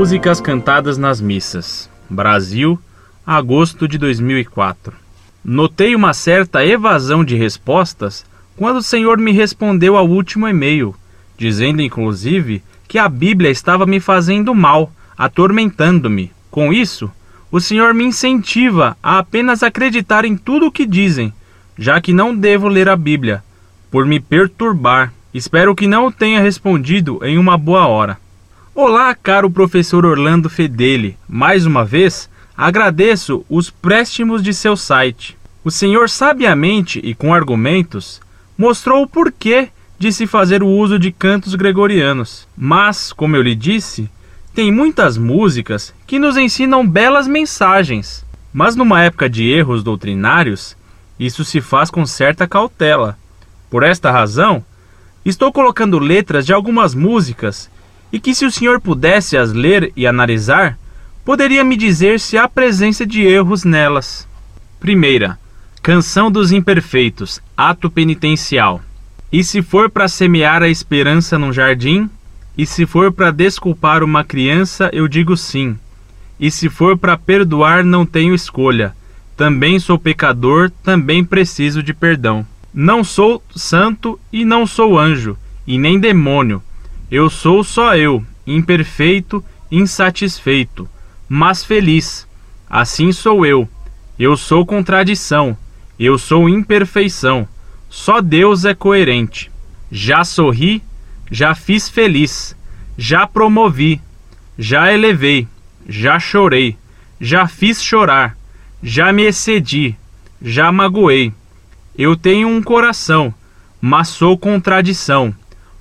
Músicas cantadas nas missas. Brasil, agosto de 2004. Notei uma certa evasão de respostas quando o Senhor me respondeu ao último e-mail, dizendo inclusive que a Bíblia estava me fazendo mal, atormentando-me. Com isso, o Senhor me incentiva a apenas acreditar em tudo o que dizem, já que não devo ler a Bíblia, por me perturbar. Espero que não tenha respondido em uma boa hora. Olá, caro professor Orlando Fedeli. Mais uma vez, agradeço os préstimos de seu site. O senhor sabiamente e com argumentos mostrou o porquê de se fazer o uso de cantos gregorianos. Mas, como eu lhe disse, tem muitas músicas que nos ensinam belas mensagens. Mas numa época de erros doutrinários, isso se faz com certa cautela. Por esta razão, estou colocando letras de algumas músicas e que, se o senhor pudesse as ler e analisar, poderia me dizer se há presença de erros nelas. Primeira, Canção dos Imperfeitos, ato penitencial. E se for para semear a esperança num jardim, e se for para desculpar uma criança, eu digo sim. E se for para perdoar, não tenho escolha. Também sou pecador, também preciso de perdão. Não sou santo e não sou anjo, e nem demônio eu sou só eu, imperfeito, insatisfeito, mas feliz. Assim sou eu. Eu sou contradição. Eu sou imperfeição. Só Deus é coerente. Já sorri, já fiz feliz, já promovi, já elevei, já chorei, já fiz chorar, já me excedi, já magoei. Eu tenho um coração, mas sou contradição.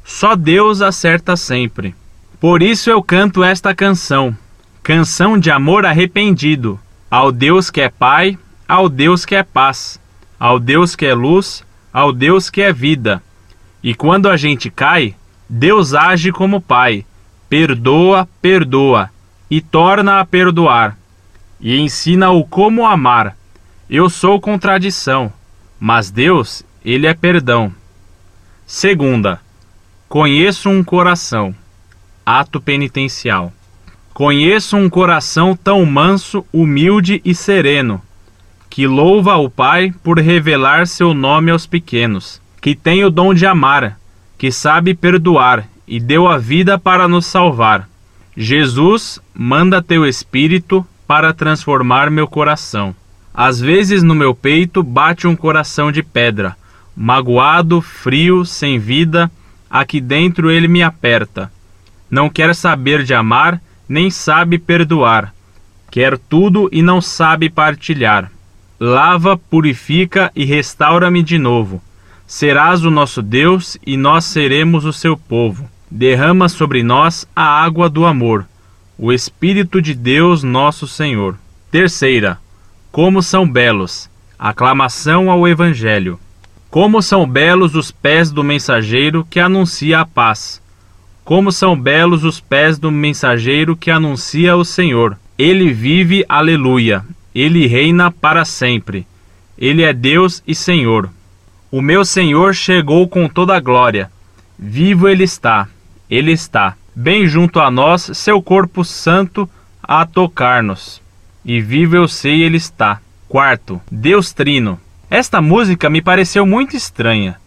Só Deus acerta sempre. Por isso eu canto esta canção, canção de amor arrependido, ao Deus que é Pai, ao Deus que é paz, ao Deus que é luz, ao Deus que é vida. E quando a gente cai, Deus age como Pai, perdoa, perdoa e torna a perdoar, e ensina-o como amar. Eu sou contradição, mas Deus, ele é perdão. Segunda, Conheço um coração. Ato penitencial. Conheço um coração tão manso, humilde e sereno, que louva ao Pai por revelar seu nome aos pequenos, que tem o dom de amar, que sabe perdoar e deu a vida para nos salvar. Jesus, manda teu Espírito para transformar meu coração. Às vezes no meu peito bate um coração de pedra, magoado, frio, sem vida, aqui dentro ele me aperta. Não quer saber de amar, nem sabe perdoar. Quer tudo e não sabe partilhar. Lava, purifica e restaura-me de novo. Serás o nosso Deus e nós seremos o seu povo. Derrama sobre nós a água do amor, o Espírito de Deus nosso Senhor. Terceira, como são belos. Aclamação ao Evangelho. Como são belos os pés do mensageiro que anuncia a paz. Como são belos os pés do mensageiro que anuncia o Senhor. Ele vive, aleluia. Ele reina para sempre. Ele é Deus e Senhor. O meu Senhor chegou com toda a glória. Vivo ele está. Ele está. Bem junto a nós, seu corpo santo a tocar-nos. E vivo eu sei ele está. Quarto, Deus Trino. Esta música me pareceu muito estranha.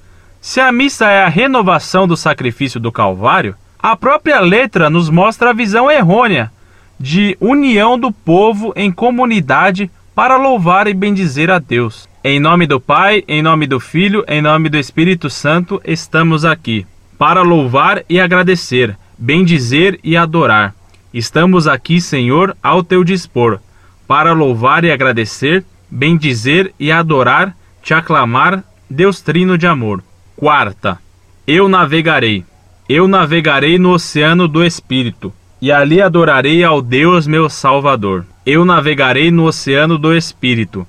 Se a missa é a renovação do sacrifício do Calvário, a própria letra nos mostra a visão errônea de união do povo em comunidade para louvar e bendizer a Deus. Em nome do Pai, em nome do Filho, em nome do Espírito Santo, estamos aqui para louvar e agradecer, bendizer e adorar. Estamos aqui, Senhor, ao teu dispor, para louvar e agradecer, bendizer e adorar, te aclamar, Deus trino de amor. Quarta, eu navegarei. Eu navegarei no oceano do Espírito, e ali adorarei ao Deus meu Salvador. Eu navegarei no oceano do Espírito,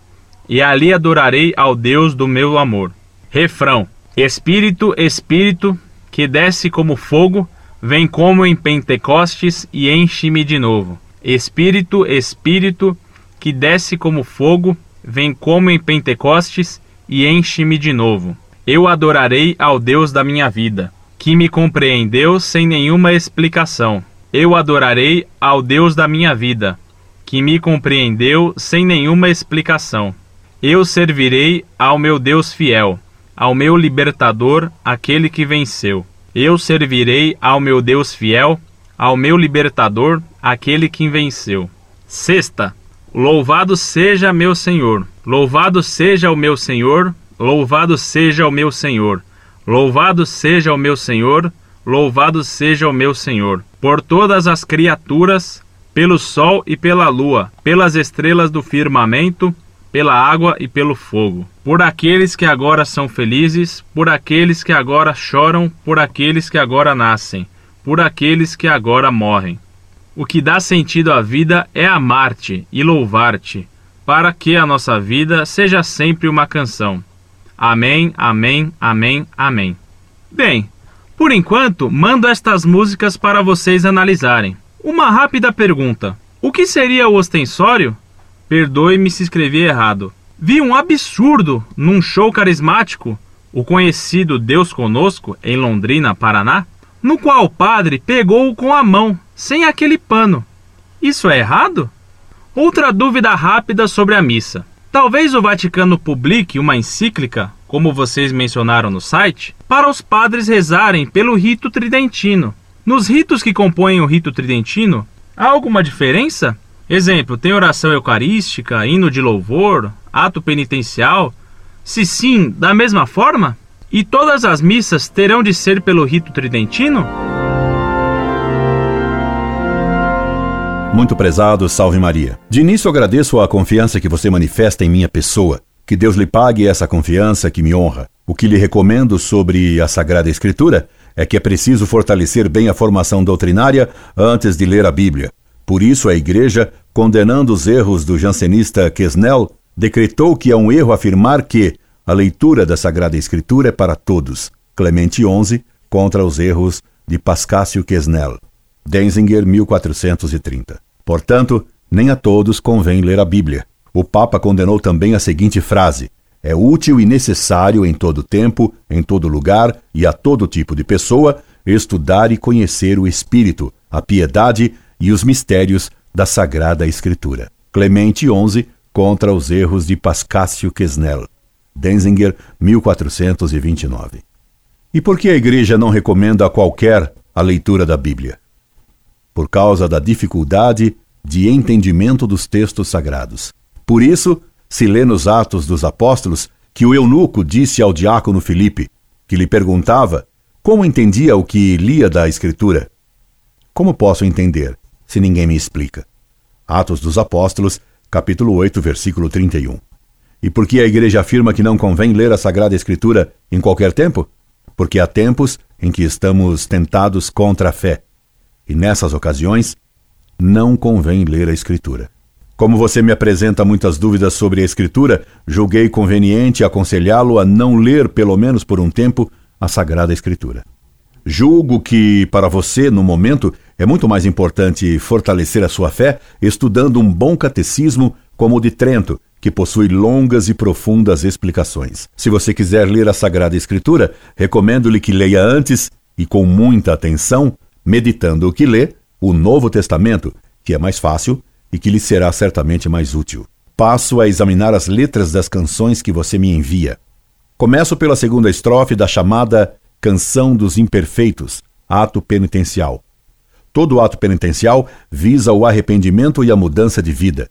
e ali adorarei ao Deus do meu amor. Refrão: Espírito, Espírito, que desce como fogo, vem como em Pentecostes e enche-me de novo. Espírito, Espírito, que desce como fogo, vem como em Pentecostes e enche-me de novo. Eu adorarei ao Deus da minha vida, que me compreendeu sem nenhuma explicação. eu adorarei ao Deus da minha vida, que me compreendeu sem nenhuma explicação. Eu servirei ao meu Deus fiel, ao meu libertador, aquele que venceu. Eu servirei ao meu Deus fiel, ao meu libertador, aquele que venceu. Sexta, louvado seja meu Senhor, louvado seja o meu Senhor, louvado seja o meu Senhor, louvado seja o meu Senhor, louvado seja o meu Senhor, por todas as criaturas, pelo sol e pela lua, pelas estrelas do firmamento, pela água e pelo fogo, por aqueles que agora são felizes, por aqueles que agora choram, por aqueles que agora nascem, por aqueles que agora morrem. O que dá sentido à vida é amar-te e louvar-te, para que a nossa vida seja sempre uma canção. Amém, amém, amém, amém. Bem, por enquanto, mando estas músicas para vocês analisarem. Uma rápida pergunta: o que seria o ostensório? Perdoe-me se escrevi errado. Vi um absurdo num show carismático, o conhecido Deus Conosco, em Londrina, Paraná, no qual o padre pegou-o com a mão, sem aquele pano. Isso é errado? Outra dúvida rápida sobre a missa. Talvez o Vaticano publique uma encíclica, como vocês mencionaram no site, para os padres rezarem pelo rito tridentino. Nos ritos que compõem o rito tridentino, há alguma diferença? Exemplo, tem oração eucarística, hino de louvor, ato penitencial? Se sim, da mesma forma? E todas as missas terão de ser pelo rito tridentino? Muito prezado, salve Maria. De início agradeço a confiança que você manifesta em minha pessoa. Que Deus lhe pague essa confiança que me honra. O que lhe recomendo sobre a Sagrada Escritura é que é preciso fortalecer bem a formação doutrinária antes de ler a Bíblia. Por isso, a Igreja, condenando os erros do jansenista Quesnel, decretou que é um erro afirmar que a leitura da Sagrada Escritura é para todos. Clemente XI contra os erros de Pascácio Quesnel. Denzinger, 1430. Portanto, nem a todos convém ler a Bíblia. O Papa condenou também a seguinte frase: É útil e necessário em todo tempo, em todo lugar e a todo tipo de pessoa estudar e conhecer o Espírito, a piedade e os mistérios da Sagrada Escritura. Clemente XI contra os erros de Pascácio Quesnel. Denzinger, 1429. E por que a Igreja não recomenda a qualquer a leitura da Bíblia? Por causa da dificuldade de entendimento dos textos sagrados. Por isso, se lê nos Atos dos Apóstolos que o eunuco disse ao diácono Filipe, que lhe perguntava como entendia o que lia da Escritura. Como posso entender? se ninguém me explica. Atos dos Apóstolos, capítulo 8, versículo 31. E por que a igreja afirma que não convém ler a Sagrada Escritura em qualquer tempo? Porque há tempos em que estamos tentados contra a fé. E nessas ocasiões, não convém ler a Escritura. Como você me apresenta muitas dúvidas sobre a Escritura, julguei conveniente aconselhá-lo a não ler, pelo menos por um tempo, a Sagrada Escritura. Julgo que, para você, no momento, é muito mais importante fortalecer a sua fé estudando um bom catecismo como o de Trento, que possui longas e profundas explicações. Se você quiser ler a Sagrada Escritura, recomendo-lhe que leia antes e com muita atenção, meditando o que lê, o Novo Testamento, que é mais fácil e que lhe será certamente mais útil. Passo a examinar as letras das canções que você me envia. Começo pela segunda estrofe da chamada Canção dos Imperfeitos, ato penitencial. Todo ato penitencial visa o arrependimento e a mudança de vida,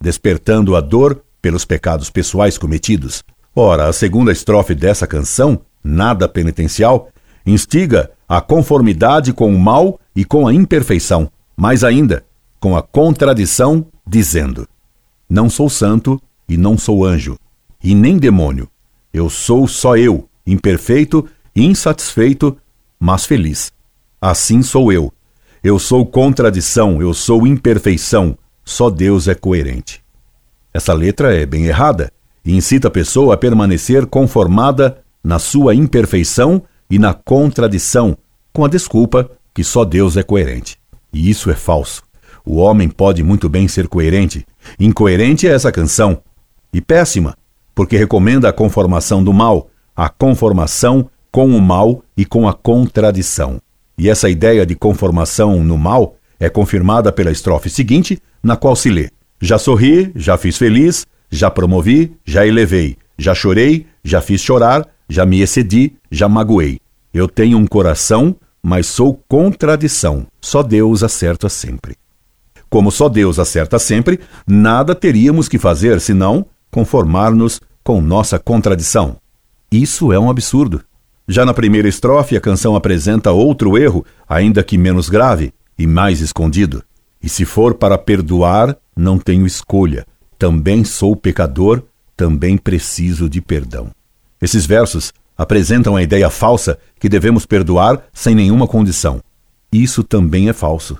despertando a dor pelos pecados pessoais cometidos. Ora, a segunda estrofe dessa canção, Nada Penitencial, instiga a conformidade com o mal e com a imperfeição, mais ainda, com a contradição, dizendo: Não sou santo e não sou anjo, e nem demônio. Eu sou só eu, imperfeito insatisfeito, mas feliz. Assim sou eu. Eu sou contradição, eu sou imperfeição. Só Deus é coerente. Essa letra é bem errada e incita a pessoa a permanecer conformada na sua imperfeição e na contradição, com a desculpa que só Deus é coerente. E isso é falso. O homem pode muito bem ser coerente. Incoerente é essa canção. E péssima, porque recomenda a conformação do mal, a conformação com o mal e com a contradição. E essa ideia de conformação no mal é confirmada pela estrofe seguinte, na qual se lê: Já sorri, já fiz feliz, já promovi, já elevei, já chorei, já fiz chorar, já me excedi, já magoei. Eu tenho um coração, mas sou contradição. Só Deus acerta sempre. Como só Deus acerta sempre, nada teríamos que fazer senão conformar-nos com nossa contradição. Isso é um absurdo. Já na primeira estrofe, a canção apresenta outro erro, ainda que menos grave e mais escondido. E se for para perdoar, não tenho escolha. Também sou pecador, também preciso de perdão. Esses versos apresentam a ideia falsa que devemos perdoar sem nenhuma condição. Isso também é falso.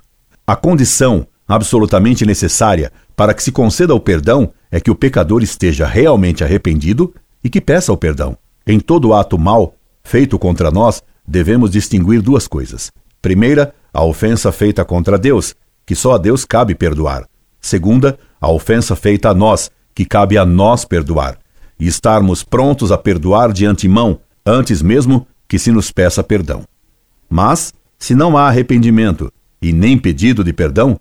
A condição absolutamente necessária para que se conceda o perdão é que o pecador esteja realmente arrependido e que peça o perdão. Em todo ato mal feito contra nós, devemos distinguir duas coisas. Primeira, a ofensa feita contra Deus, que só a Deus cabe perdoar. Segunda, a ofensa feita a nós, que cabe a nós perdoar. E estarmos prontos a perdoar de antemão, antes mesmo que se nos peça perdão. Mas, se não há arrependimento e nem pedido de perdão,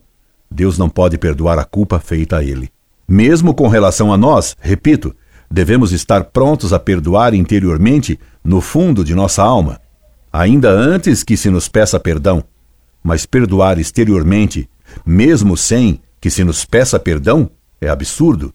Deus não pode perdoar a culpa feita a ele. Mesmo com relação a nós, repito, devemos estar prontos a perdoar interiormente, no fundo de nossa alma, ainda antes que se nos peça perdão. Mas perdoar exteriormente, mesmo sem que se nos peça perdão, é absurdo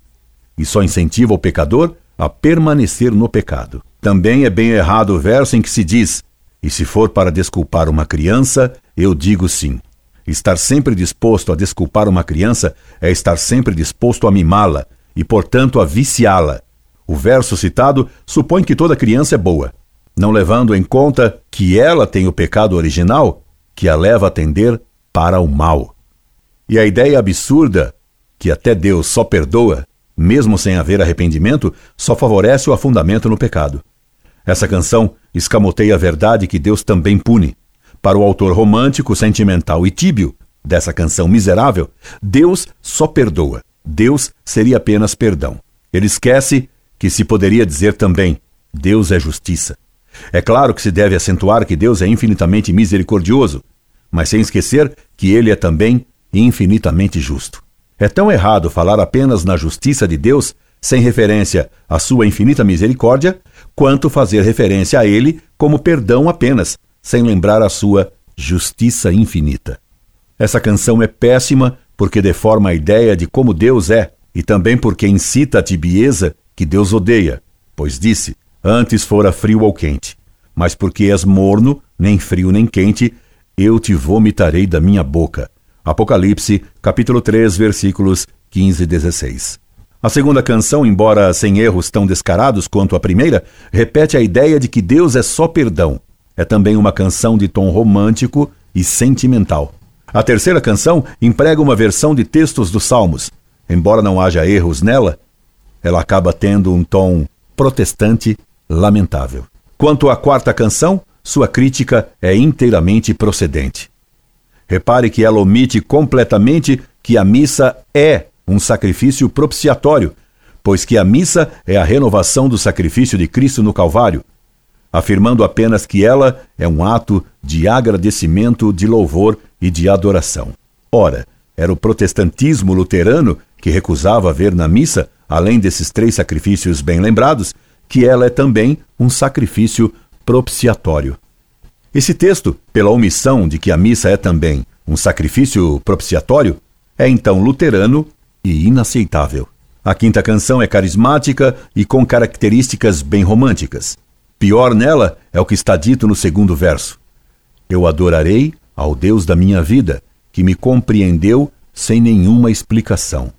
e só incentiva o pecador a permanecer no pecado. Também é bem errado o verso em que se diz: E se for para desculpar uma criança, eu digo sim. Estar sempre disposto a desculpar uma criança é estar sempre disposto a mimá-la e, portanto, a viciá-la. O verso citado supõe que toda criança é boa, não levando em conta que ela tem o pecado original que a leva a tender para o mal. E a ideia absurda, que até Deus só perdoa, mesmo sem haver arrependimento, só favorece o afundamento no pecado. Essa canção escamoteia a verdade que Deus também pune. Para o autor romântico, sentimental e tíbio dessa canção miserável, Deus só perdoa. Deus seria apenas perdão. Ele esquece que se poderia dizer também: Deus é justiça. É claro que se deve acentuar que Deus é infinitamente misericordioso, mas sem esquecer que ele é também infinitamente justo. É tão errado falar apenas na justiça de Deus sem referência à sua infinita misericórdia, quanto fazer referência a ele como perdão apenas, sem lembrar a sua justiça infinita. Essa canção é péssima porque deforma a ideia de como Deus é e também porque incita a tibieza que Deus odeia, pois disse: Antes fora frio ou quente, mas porque és morno, nem frio nem quente, eu te vomitarei da minha boca. Apocalipse, capítulo 3, versículos 15 e 16. A segunda canção, embora sem erros tão descarados quanto a primeira, repete a ideia de que Deus é só perdão é também uma canção de tom romântico e sentimental. A terceira canção emprega uma versão de textos dos Salmos. Embora não haja erros nela, ela acaba tendo um tom protestante lamentável. Quanto à quarta canção, sua crítica é inteiramente procedente. Repare que ela omite completamente que a missa é um sacrifício propiciatório, pois que a missa é a renovação do sacrifício de Cristo no Calvário, afirmando apenas que ela é um ato de agradecimento, de louvor e de adoração. Ora, era o protestantismo luterano que recusava ver na missa, além desses três sacrifícios bem lembrados, que ela é também um sacrifício propiciatório. Esse texto, pela omissão de que a missa é também um sacrifício propiciatório, é então luterano e inaceitável. A quinta canção é carismática e com características bem românticas. Pior nela é o que está dito no segundo verso: Eu adorarei ao Deus da minha vida, que me compreendeu sem nenhuma explicação.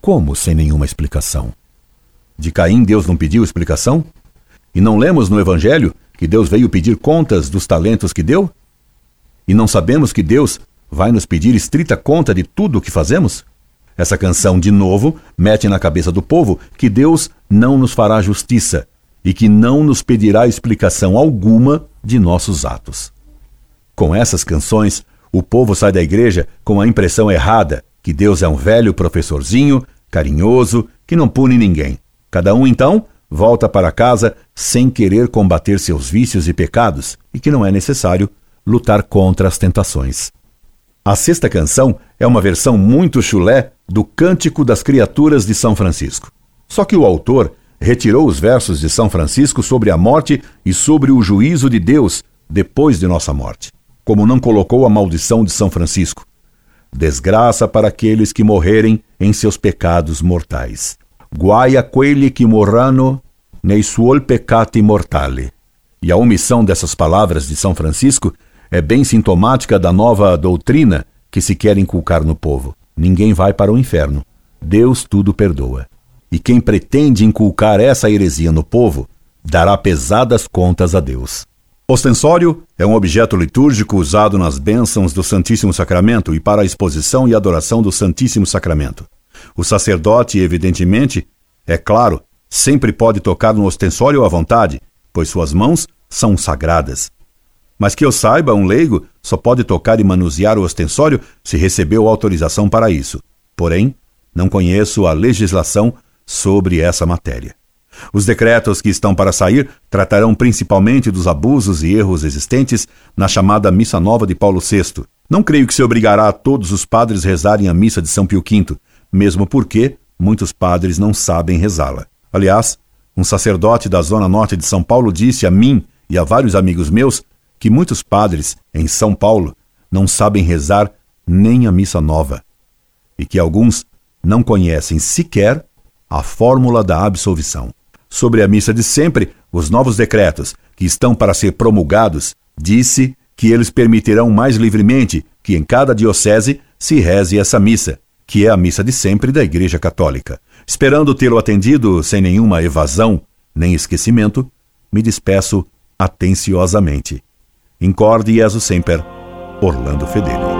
Como sem nenhuma explicação? De Caim, Deus não pediu explicação? E não lemos no Evangelho que Deus veio pedir contas dos talentos que deu? E não sabemos que Deus vai nos pedir estrita conta de tudo o que fazemos? Essa canção, de novo, mete na cabeça do povo que Deus não nos fará justiça e que não nos pedirá explicação alguma de nossos atos. Com essas canções, o povo sai da igreja com a impressão errada que Deus é um velho professorzinho, carinhoso, que não pune ninguém. Cada um, então, volta para casa sem querer combater seus vícios e pecados e que não é necessário lutar contra as tentações. A sexta canção é uma versão muito chulé do Cântico das Criaturas de São Francisco. Só que o autor retirou os versos de São Francisco sobre a morte e sobre o juízo de Deus depois de nossa morte, como não colocou a maldição de São Francisco. Desgraça para aqueles que morrerem em seus pecados mortais. Guai a quelli que morrano nei suoi peccati mortali. E a omissão dessas palavras de São Francisco é bem sintomática da nova doutrina que se quer inculcar no povo. Ninguém vai para o inferno. Deus tudo perdoa. E quem pretende inculcar essa heresia no povo dará pesadas contas a Deus. Ostensório é um objeto litúrgico usado nas bênçãos do Santíssimo Sacramento e para a exposição e adoração do Santíssimo Sacramento. O sacerdote, evidentemente, é claro, sempre pode tocar no ostensório à vontade, pois suas mãos são sagradas. Mas que eu saiba, um leigo só pode tocar e manusear o ostensório se recebeu autorização para isso. Porém, não conheço a legislação sobre essa matéria. Os decretos que estão para sair tratarão principalmente dos abusos e erros existentes na chamada Missa Nova de Paulo VI. Não creio que se obrigará a todos os padres rezarem a missa de São Pio V, mesmo porque muitos padres não sabem rezá-la. Aliás, um sacerdote da zona norte de São Paulo disse a mim e a vários amigos meus que muitos padres em São Paulo não sabem rezar nem a missa nova e que alguns não conhecem sequer a fórmula da absolvição. Sobre a missa de sempre, os novos decretos, que estão para ser promulgados, disse que eles permitirão mais livremente que em cada diocese se reze essa missa, que é a missa de sempre da Igreja Católica. Esperando tê-lo atendido sem nenhuma evasão nem esquecimento, me despeço atenciosamente. Incorde Jesus Semper, Orlando Fedeli.